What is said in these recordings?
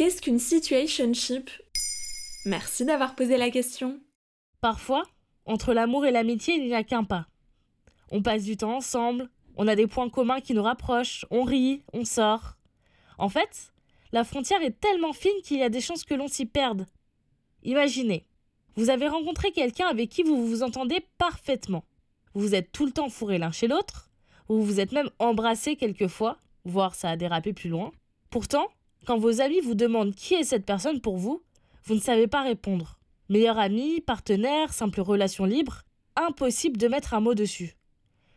Qu'est-ce qu'une situationship? Merci d'avoir posé la question. Parfois, entre l'amour et l'amitié, il n'y a qu'un pas. On passe du temps ensemble, on a des points communs qui nous rapprochent, on rit, on sort. En fait, la frontière est tellement fine qu'il y a des chances que l'on s'y perde. Imaginez, vous avez rencontré quelqu'un avec qui vous vous entendez parfaitement. Vous êtes tout le temps fourré l'un chez l'autre, vous vous êtes même embrassé quelquefois, voire ça a dérapé plus loin. Pourtant, quand vos amis vous demandent qui est cette personne pour vous, vous ne savez pas répondre. Meilleur ami, partenaire, simple relation libre, impossible de mettre un mot dessus.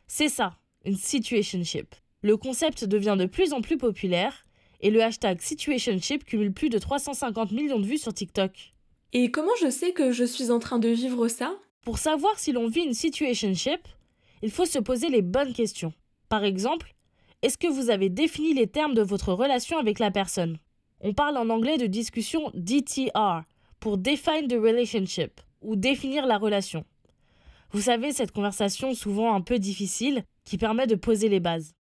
C'est ça, une situationship. Le concept devient de plus en plus populaire et le hashtag situationship cumule plus de 350 millions de vues sur TikTok. Et comment je sais que je suis en train de vivre ça? Pour savoir si l'on vit une situationship, il faut se poser les bonnes questions. Par exemple, est-ce que vous avez défini les termes de votre relation avec la personne? On parle en anglais de discussion DTR pour Define the Relationship ou définir la relation. Vous savez, cette conversation souvent un peu difficile qui permet de poser les bases.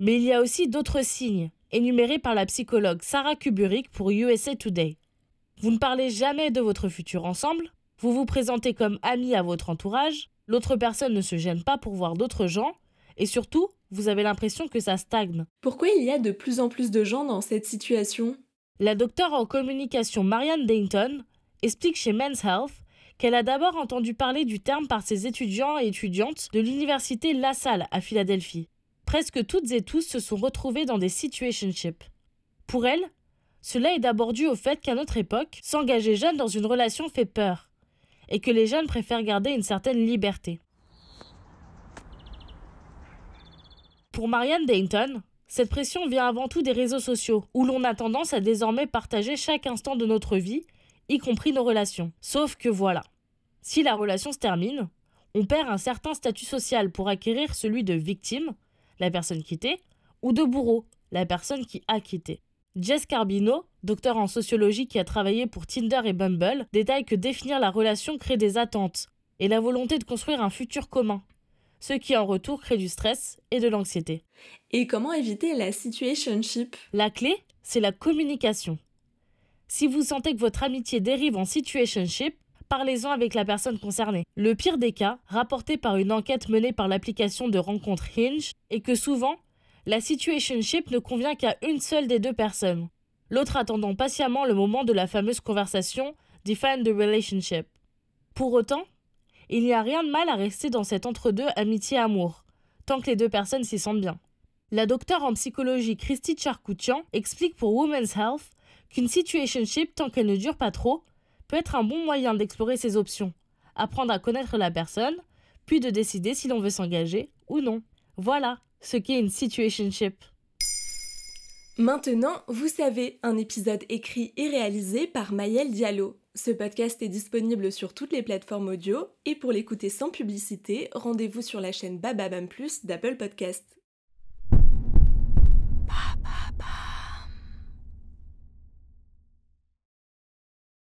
Mais il y a aussi d'autres signes, énumérés par la psychologue Sarah Kuburik pour USA Today. Vous ne parlez jamais de votre futur ensemble, vous vous présentez comme ami à votre entourage, l'autre personne ne se gêne pas pour voir d'autres gens, et surtout, vous avez l'impression que ça stagne. Pourquoi il y a de plus en plus de gens dans cette situation? La docteure en communication Marianne Dayton explique chez Men's Health qu'elle a d'abord entendu parler du terme par ses étudiants et étudiantes de l'université La Salle à Philadelphie. Presque toutes et tous se sont retrouvés dans des situationships. Pour elle, cela est d'abord dû au fait qu'à notre époque, s'engager jeune dans une relation fait peur, et que les jeunes préfèrent garder une certaine liberté. Pour Marianne Dayton, cette pression vient avant tout des réseaux sociaux, où l'on a tendance à désormais partager chaque instant de notre vie, y compris nos relations. Sauf que voilà, si la relation se termine, on perd un certain statut social pour acquérir celui de victime, la personne quittée, ou de bourreau, la personne qui a quitté. Jess Carbino, docteur en sociologie qui a travaillé pour Tinder et Bumble, détaille que définir la relation crée des attentes et la volonté de construire un futur commun, ce qui en retour crée du stress et de l'anxiété. Et comment éviter la situationship? La clé, c'est la communication. Si vous sentez que votre amitié dérive en situationship, parlez-en avec la personne concernée. Le pire des cas, rapporté par une enquête menée par l'application de rencontre Hinge, est que souvent, la situationship ne convient qu'à une seule des deux personnes, l'autre attendant patiemment le moment de la fameuse conversation Define the relationship. Pour autant, il n'y a rien de mal à rester dans cet entre-deux amitié-amour, tant que les deux personnes s'y sentent bien. La docteure en psychologie Christy Charkoutian explique pour Women's Health qu'une situationship, tant qu'elle ne dure pas trop, peut être un bon moyen d'explorer ses options, apprendre à connaître la personne, puis de décider si l'on veut s'engager ou non. Voilà ce qu'est une situationship. Maintenant, vous savez, un épisode écrit et réalisé par Mayel Diallo. Ce podcast est disponible sur toutes les plateformes audio et pour l'écouter sans publicité, rendez-vous sur la chaîne Bababam Plus d'Apple Podcast.